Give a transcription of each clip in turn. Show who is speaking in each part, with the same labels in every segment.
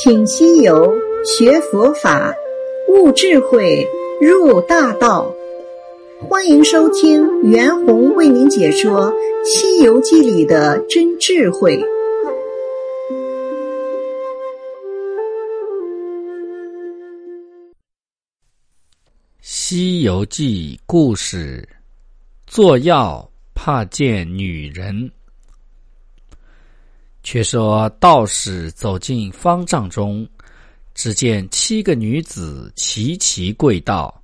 Speaker 1: 请西游学佛法，悟智慧，入大道。欢迎收听袁弘为您解说《西游记》里的真智慧。
Speaker 2: 《西游记》故事：做药怕见女人。却说道士走进方丈中，只见七个女子齐齐跪道：“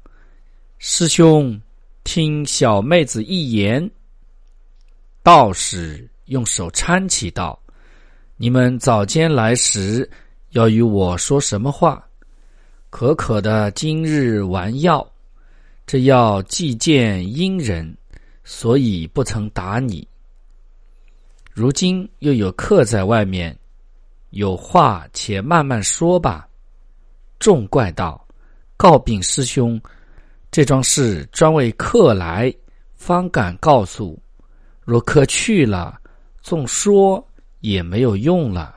Speaker 2: 师兄，听小妹子一言。”道士用手搀起道：“你们早间来时，要与我说什么话？可可的今日玩药，这药既见阴人，所以不曾打你。”如今又有客在外面，有话且慢慢说吧。众怪道：“告禀师兄，这桩事专为客来，方敢告诉。若客去了，纵说也没有用了。”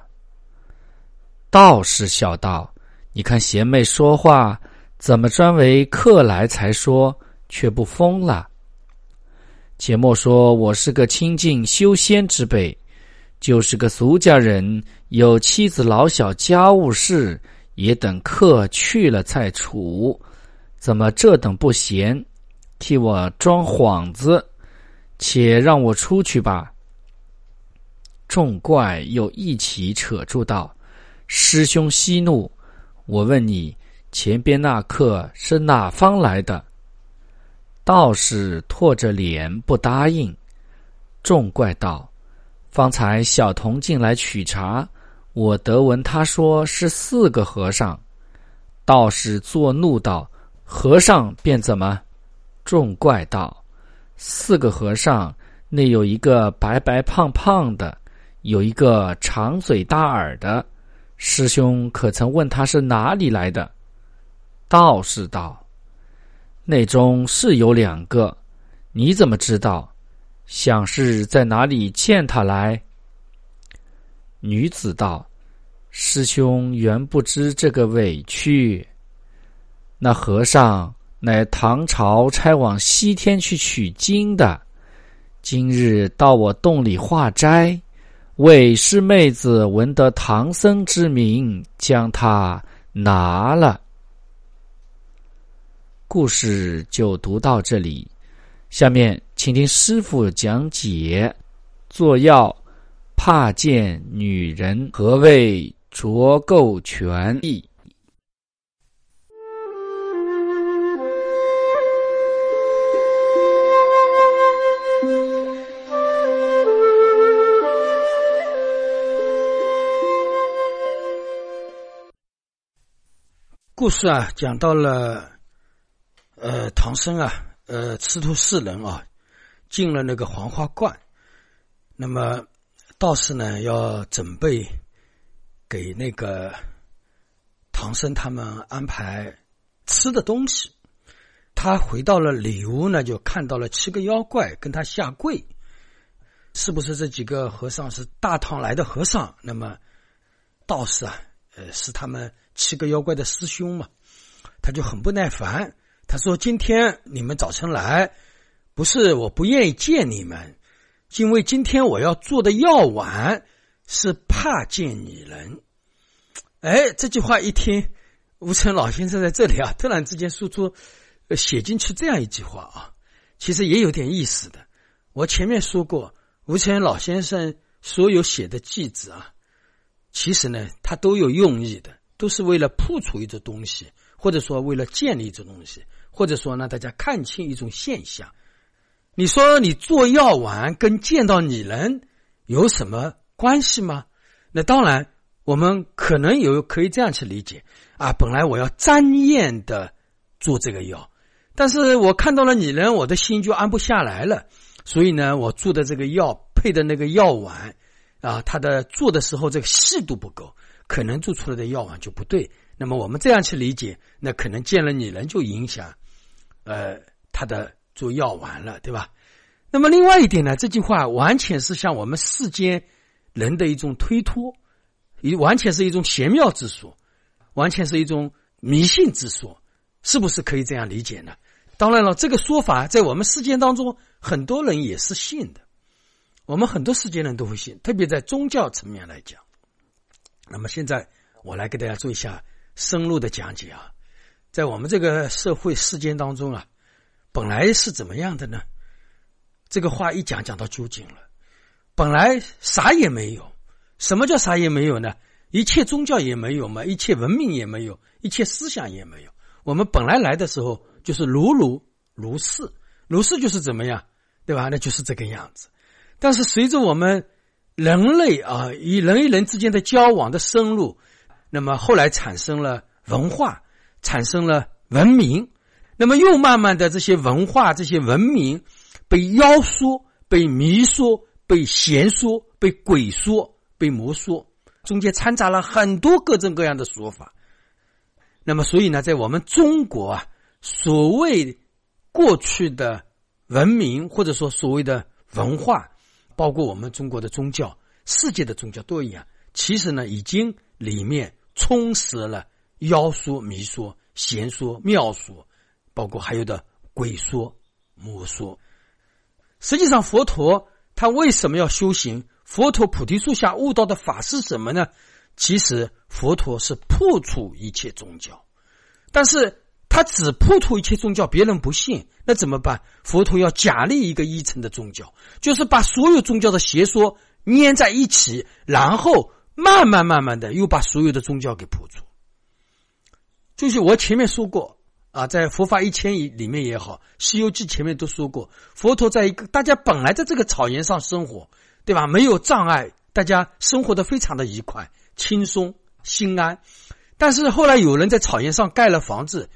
Speaker 2: 道士笑道：“你看贤妹说话，怎么专为客来才说，却不疯了？”且莫说我是个清净修仙之辈，就是个俗家人，有妻子老小家务事，也等客去了再处。怎么这等不贤，替我装幌子？且让我出去吧。众怪又一起扯住道：“师兄息怒，我问你，前边那客是哪方来的？”道士拓着脸不答应，众怪道：“方才小童进来取茶，我得闻他说是四个和尚。”道士作怒道：“和尚便怎么？”众怪道：“四个和尚，内有一个白白胖胖的，有一个长嘴大耳的。师兄可曾问他是哪里来的？”道士道。内中是有两个，你怎么知道？想是在哪里见他来？女子道：“师兄原不知这个委屈。那和尚乃唐朝差往西天去取经的，今日到我洞里化斋，为师妹子闻得唐僧之名，将他拿了。”故事就读到这里，下面请听师傅讲解：做药怕见女人，何谓着垢权益？
Speaker 3: 故事啊，讲到了。呃，唐僧啊，呃，师徒四人啊，进了那个黄花观。那么道士呢，要准备给那个唐僧他们安排吃的东西。他回到了里屋呢，就看到了七个妖怪跟他下跪。是不是这几个和尚是大唐来的和尚？那么道士啊，呃，是他们七个妖怪的师兄嘛？他就很不耐烦。他说：“今天你们早晨来，不是我不愿意见你们，因为今天我要做的药丸是怕见女人。”哎，这句话一听，吴成老先生在这里啊，突然之间说出写进去这样一句话啊，其实也有点意思的。我前面说过，吴成老先生所有写的句子啊，其实呢，他都有用意的，都是为了破除一种东西，或者说为了建立一种东西。或者说呢，大家看清一种现象。你说你做药丸跟见到女人有什么关系吗？那当然，我们可能有可以这样去理解啊。本来我要沾艳的做这个药，但是我看到了女人，我的心就安不下来了。所以呢，我做的这个药配的那个药丸啊，它的做的时候这个细度不够，可能做出来的药丸就不对。那么我们这样去理解，那可能见了女人就影响。呃，他的做药丸了，对吧？那么另外一点呢，这句话完全是向我们世间人的一种推脱。一完全是一种玄妙之说，完全是一种迷信之说，是不是可以这样理解呢？当然了，这个说法在我们世间当中，很多人也是信的。我们很多世界人都会信，特别在宗教层面来讲。那么现在我来给大家做一下深入的讲解啊，在我们这个社会世间当中啊，本来是怎么样的呢？这个话一讲讲到究竟了，本来啥也没有。什么叫啥也没有呢？一切宗教也没有嘛，一切文明也没有，一切思想也没有。我们本来来的时候就是如如如是，如是就是怎么样，对吧？那就是这个样子。但是随着我们人类啊，与人与人之间的交往的深入，那么后来产生了文化，产生了文明，那么又慢慢的这些文化、这些文明被妖说、被迷说、被邪说、被鬼说、被魔说，中间掺杂了很多各种各样的说法。那么，所以呢，在我们中国啊，所谓过去的文明，或者说所谓的文化。包括我们中国的宗教，世界的宗教都一样。其实呢，已经里面充实了妖说、迷说、邪说、妙说，包括还有的鬼说、魔说。实际上，佛陀他为什么要修行？佛陀菩提树下悟到的法是什么呢？其实，佛陀是破除一切宗教，但是。他只破除一切宗教，别人不信，那怎么办？佛陀要假立一个一层的宗教，就是把所有宗教的邪说粘在一起，然后慢慢慢慢的又把所有的宗教给破除。就是我前面说过啊，在佛法一千里里面也好，《西游记》前面都说过，佛陀在一个大家本来在这个草原上生活，对吧？没有障碍，大家生活的非常的愉快、轻松、心安。但是后来有人在草原上盖了房子。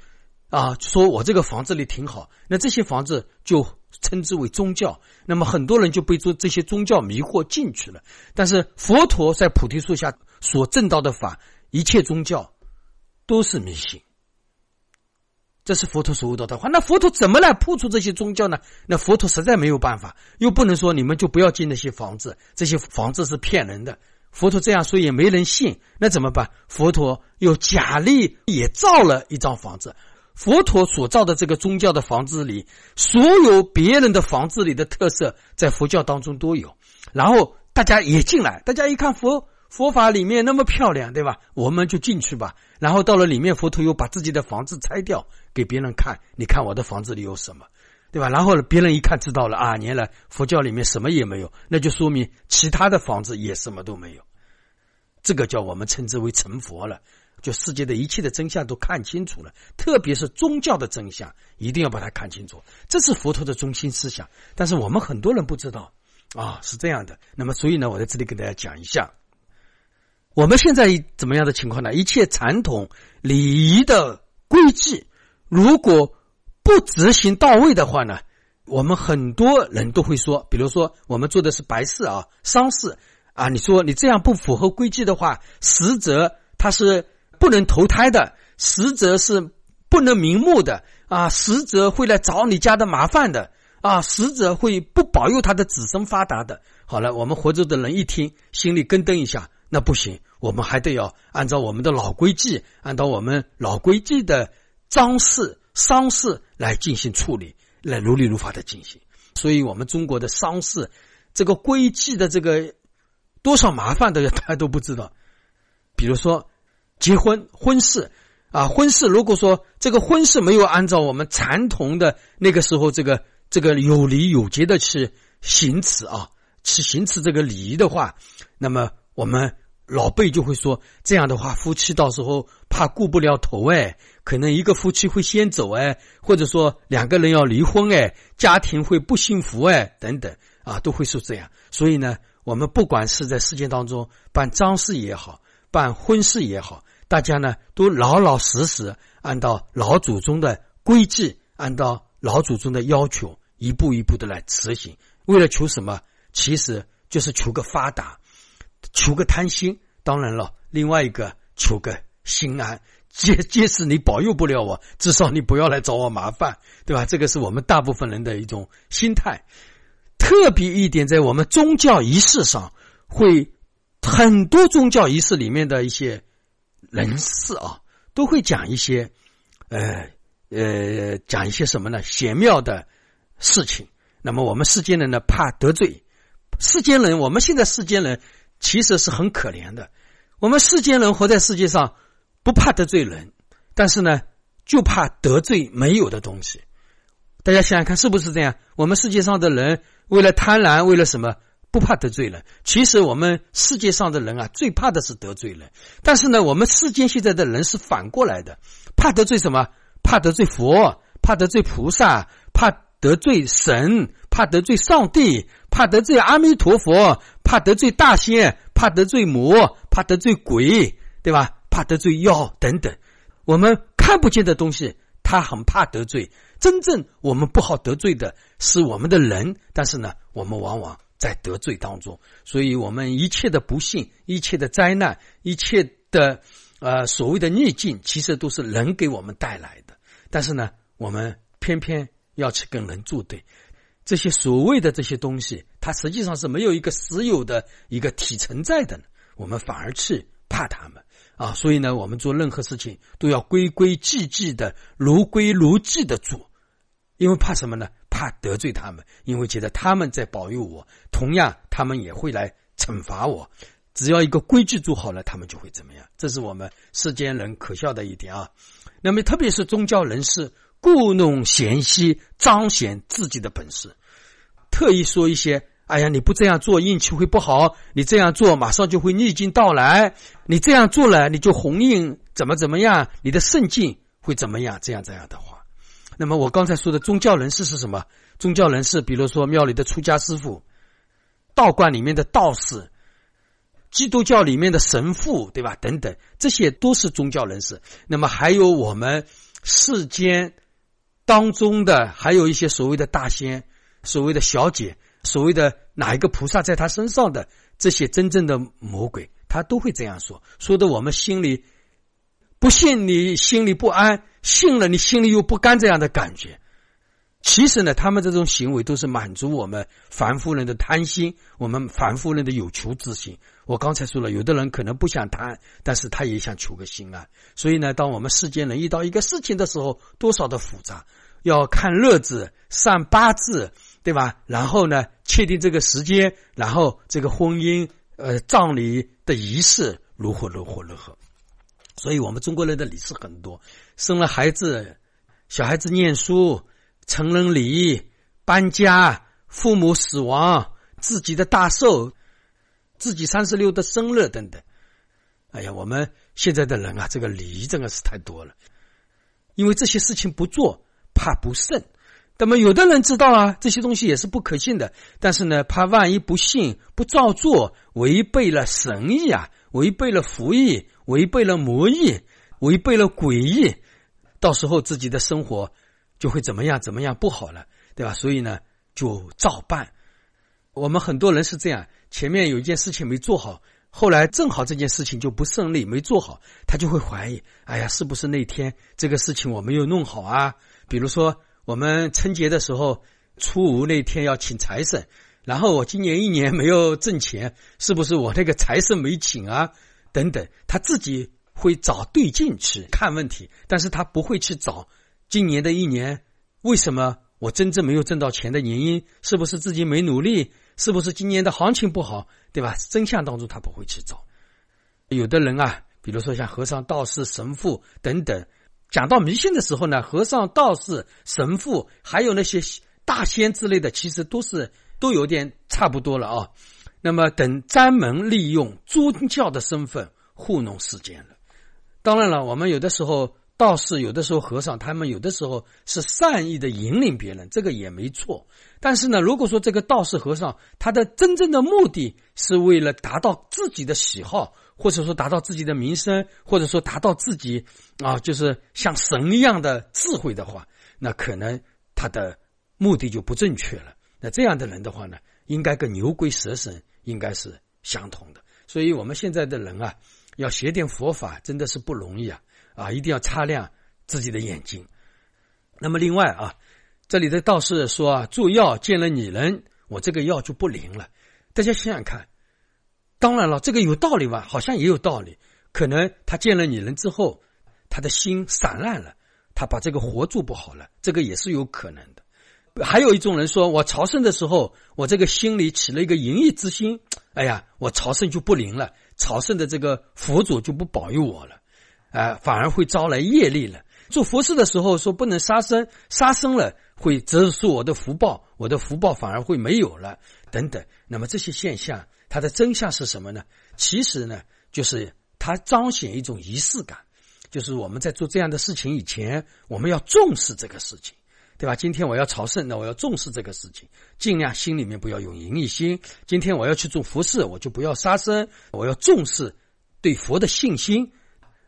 Speaker 3: 啊，说我这个房子里挺好，那这些房子就称之为宗教，那么很多人就被这这些宗教迷惑进去了。但是佛陀在菩提树下所证到的法，一切宗教都是迷信，这是佛陀所悟到的话。那佛陀怎么来破除这些宗教呢？那佛陀实在没有办法，又不能说你们就不要进那些房子，这些房子是骗人的。佛陀这样说也没人信，那怎么办？佛陀又假立也造了一幢房子。佛陀所造的这个宗教的房子里，所有别人的房子里的特色，在佛教当中都有。然后大家也进来，大家一看佛佛法里面那么漂亮，对吧？我们就进去吧。然后到了里面，佛陀又把自己的房子拆掉给别人看，你看我的房子里有什么，对吧？然后别人一看知道了啊，原来佛教里面什么也没有，那就说明其他的房子也什么都没有。这个叫我们称之为成佛了。就世界的一切的真相都看清楚了，特别是宗教的真相，一定要把它看清楚。这是佛陀的中心思想，但是我们很多人不知道啊，是这样的。那么，所以呢，我在这里给大家讲一下，我们现在怎么样的情况呢？一切传统礼仪的规矩，如果不执行到位的话呢，我们很多人都会说，比如说我们做的是白事啊、丧事啊，你说你这样不符合规矩的话，实则他是。不能投胎的，实则是不能瞑目的啊！实则会来找你家的麻烦的啊！实则会不保佑他的子孙发达的。好了，我们活着的人一听，心里咯噔一下，那不行，我们还得要按照我们的老规矩，按照我们老规矩的丧事、丧事来进行处理，来如理如法的进行。所以，我们中国的丧事这个规矩的这个多少麻烦的，大家都不知道。比如说。结婚婚事啊，婚事如果说这个婚事没有按照我们传统的那个时候这个这个有礼有节的去行持啊，去行持这个礼仪的话，那么我们老辈就会说，这样的话夫妻到时候怕顾不了头哎，可能一个夫妻会先走哎，或者说两个人要离婚哎，家庭会不幸福哎，等等啊，都会说这样。所以呢，我们不管是在世界当中办丧事也好，办婚事也好。大家呢都老老实实按照老祖宗的规矩，按照老祖宗的要求，一步一步的来执行。为了求什么？其实就是求个发达，求个贪心。当然了，另外一个求个心安。即即使你保佑不了我，至少你不要来找我麻烦，对吧？这个是我们大部分人的一种心态。特别一点，在我们宗教仪式上会很多宗教仪式里面的一些人士啊，都会讲一些，呃呃，讲一些什么呢？玄妙的事情。那么我们世间人呢，怕得罪世间人。我们现在世间人其实是很可怜的。我们世间人活在世界上，不怕得罪人，但是呢，就怕得罪没有的东西。大家想想看，是不是这样？我们世界上的人为了贪婪，为了什么？不怕得罪人，其实我们世界上的人啊，最怕的是得罪人。但是呢，我们世间现在的人是反过来的，怕得罪什么？怕得罪佛，怕得罪菩萨，怕得罪神，怕得罪上帝，怕得罪阿弥陀佛，怕得罪大仙，怕得罪魔，怕得罪鬼，对吧？怕得罪妖等等。我们看不见的东西，他很怕得罪。真正我们不好得罪的是我们的人，但是呢，我们往往。在得罪当中，所以我们一切的不幸、一切的灾难、一切的呃所谓的逆境，其实都是人给我们带来的。但是呢，我们偏偏要去跟人作对，这些所谓的这些东西，它实际上是没有一个实有的一个体存在的，我们反而去怕他们啊。所以呢，我们做任何事情都要规规矩矩的、如规如矩的做，因为怕什么呢？怕得罪他们，因为觉得他们在保佑我，同样他们也会来惩罚我。只要一个规矩做好了，他们就会怎么样？这是我们世间人可笑的一点啊。那么，特别是宗教人士故弄玄虚，彰显自己的本事，特意说一些：“哎呀，你不这样做，运气会不好；你这样做，马上就会逆境到来；你这样做了，你就鸿运怎么怎么样，你的圣境会怎么样？”这样这样的话。那么我刚才说的宗教人士是什么？宗教人士，比如说庙里的出家师傅、道观里面的道士、基督教里面的神父，对吧？等等，这些都是宗教人士。那么还有我们世间当中的，还有一些所谓的大仙、所谓的小姐、所谓的哪一个菩萨在他身上的这些真正的魔鬼，他都会这样说，说的我们心里不信，你心里不安。信了，你心里又不甘这样的感觉。其实呢，他们这种行为都是满足我们凡夫人的贪心，我们凡夫人的有求之心。我刚才说了，有的人可能不想贪，但是他也想求个心安。所以呢，当我们世间人遇到一个事情的时候，多少的复杂，要看日子、算八字，对吧？然后呢，确定这个时间，然后这个婚姻、呃，葬礼的仪式如何如何如何。所以我们中国人的礼是很多。生了孩子，小孩子念书，成人礼，搬家，父母死亡，自己的大寿，自己三十六的生日等等。哎呀，我们现在的人啊，这个礼仪真的是太多了。因为这些事情不做，怕不慎。那么有的人知道啊，这些东西也是不可信的，但是呢，怕万一不信，不照做，违背了神意啊，违背了福意，违背了魔意，违背了诡异。到时候自己的生活就会怎么样怎么样不好了，对吧？所以呢，就照办。我们很多人是这样，前面有一件事情没做好，后来正好这件事情就不顺利，没做好，他就会怀疑：哎呀，是不是那天这个事情我没有弄好啊？比如说我们春节的时候，初五那天要请财神，然后我今年一年没有挣钱，是不是我那个财神没请啊？等等，他自己。会找对劲去看问题，但是他不会去找今年的一年为什么我真正没有挣到钱的原因，是不是自己没努力，是不是今年的行情不好，对吧？真相当中他不会去找。有的人啊，比如说像和尚、道士、神父等等，讲到迷信的时候呢，和尚、道士、神父还有那些大仙之类的，其实都是都有点差不多了啊。那么等专门利用宗教的身份糊弄世间了。当然了，我们有的时候道士，有的时候和尚，他们有的时候是善意的引领别人，这个也没错。但是呢，如果说这个道士和尚他的真正的目的是为了达到自己的喜好，或者说达到自己的名声，或者说达到自己啊，就是像神一样的智慧的话，那可能他的目的就不正确了。那这样的人的话呢，应该跟牛鬼蛇神应该是相同的。所以我们现在的人啊。要学点佛法真的是不容易啊！啊，一定要擦亮自己的眼睛。那么另外啊，这里的道士说啊，做药见了女人，我这个药就不灵了。大家想想看，当然了，这个有道理吧？好像也有道理。可能他见了女人之后，他的心散乱了，他把这个活做不好了，这个也是有可能的。还有一种人说，我朝圣的时候，我这个心里起了一个淫逸之心，哎呀，我朝圣就不灵了，朝圣的这个佛祖就不保佑我了，啊，反而会招来业力了。做佛事的时候说不能杀生，杀生了会折寿我的福报，我的福报反而会没有了，等等。那么这些现象，它的真相是什么呢？其实呢，就是它彰显一种仪式感，就是我们在做这样的事情以前，我们要重视这个事情。对吧？今天我要朝圣，那我要重视这个事情，尽量心里面不要有淫逸心。今天我要去做服饰，我就不要杀生，我要重视对佛的信心，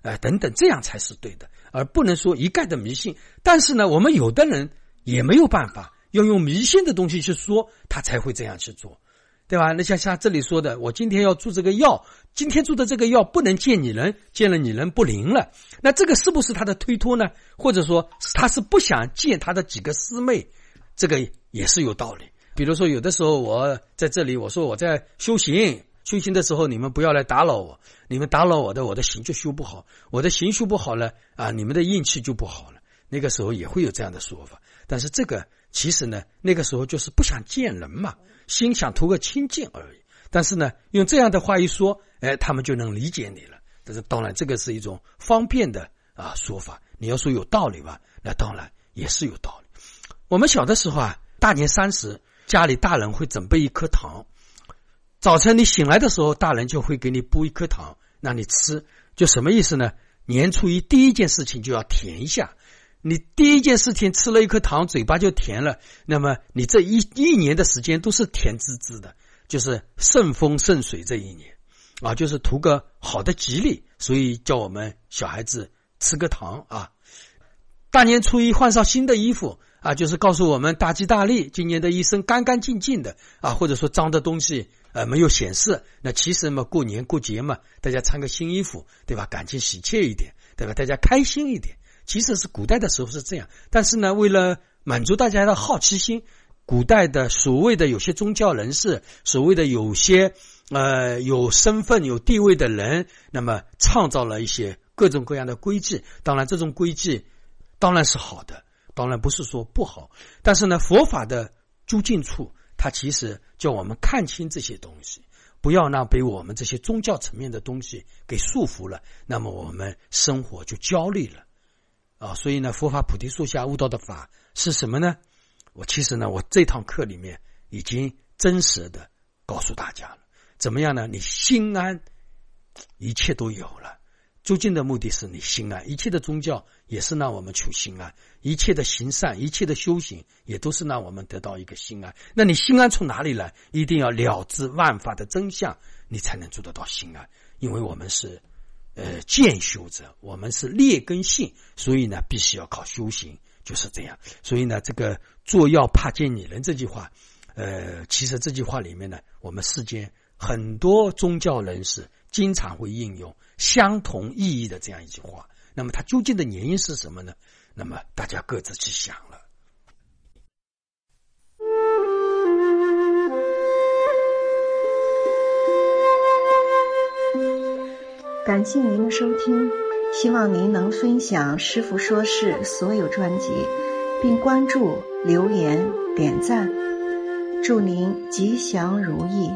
Speaker 3: 哎，等等，这样才是对的，而不能说一概的迷信。但是呢，我们有的人也没有办法，要用迷信的东西去说，他才会这样去做。对吧？那像像这里说的，我今天要做这个药，今天做的这个药不能见女人，见了女人不灵了。那这个是不是他的推脱呢？或者说他是不想见他的几个师妹？这个也是有道理。比如说，有的时候我在这里，我说我在修行，修行的时候你们不要来打扰我，你们打扰我的，我的行就修不好，我的行修不好了啊，你们的运气就不好了。那个时候也会有这样的说法。但是这个其实呢，那个时候就是不想见人嘛。心想图个清净而已，但是呢，用这样的话一说，哎，他们就能理解你了。但是当然，这个是一种方便的啊说法。你要说有道理吧，那当然也是有道理。我们小的时候啊，大年三十，家里大人会准备一颗糖，早晨你醒来的时候，大人就会给你剥一颗糖让你吃。就什么意思呢？年初一第一件事情就要甜一下。你第一件事情吃了一颗糖，嘴巴就甜了，那么你这一一年的时间都是甜滋滋的，就是顺风顺水这一年，啊，就是图个好的吉利，所以叫我们小孩子吃个糖啊。大年初一换上新的衣服啊，就是告诉我们大吉大利，今年的一生干干净净的啊，或者说脏的东西呃没有显示。那其实嘛，过年过节嘛，大家穿个新衣服，对吧？感情喜切一点，对吧？大家开心一点。其实是古代的时候是这样，但是呢，为了满足大家的好奇心，古代的所谓的有些宗教人士，所谓的有些呃有身份有地位的人，那么创造了一些各种各样的规矩。当然，这种规矩当然是好的，当然不是说不好。但是呢，佛法的究竟处，它其实叫我们看清这些东西，不要让被我们这些宗教层面的东西给束缚了，那么我们生活就焦虑了。啊，所以呢，佛法菩提树下悟道的法是什么呢？我其实呢，我这堂课里面已经真实的告诉大家了。怎么样呢？你心安，一切都有了。究竟的目的是你心安，一切的宗教也是让我们求心安，一切的行善，一切的修行也都是让我们得到一个心安。那你心安从哪里来？一定要了知万法的真相，你才能做得到心安。因为我们是。呃，渐修者，我们是劣根性，所以呢，必须要靠修行，就是这样。所以呢，这个做药怕见女人这句话，呃，其实这句话里面呢，我们世间很多宗教人士经常会应用相同意义的这样一句话。那么它究竟的原因是什么呢？那么大家各自去想
Speaker 1: 感谢您的收听，希望您能分享《师傅说事》所有专辑，并关注、留言、点赞，祝您吉祥如意。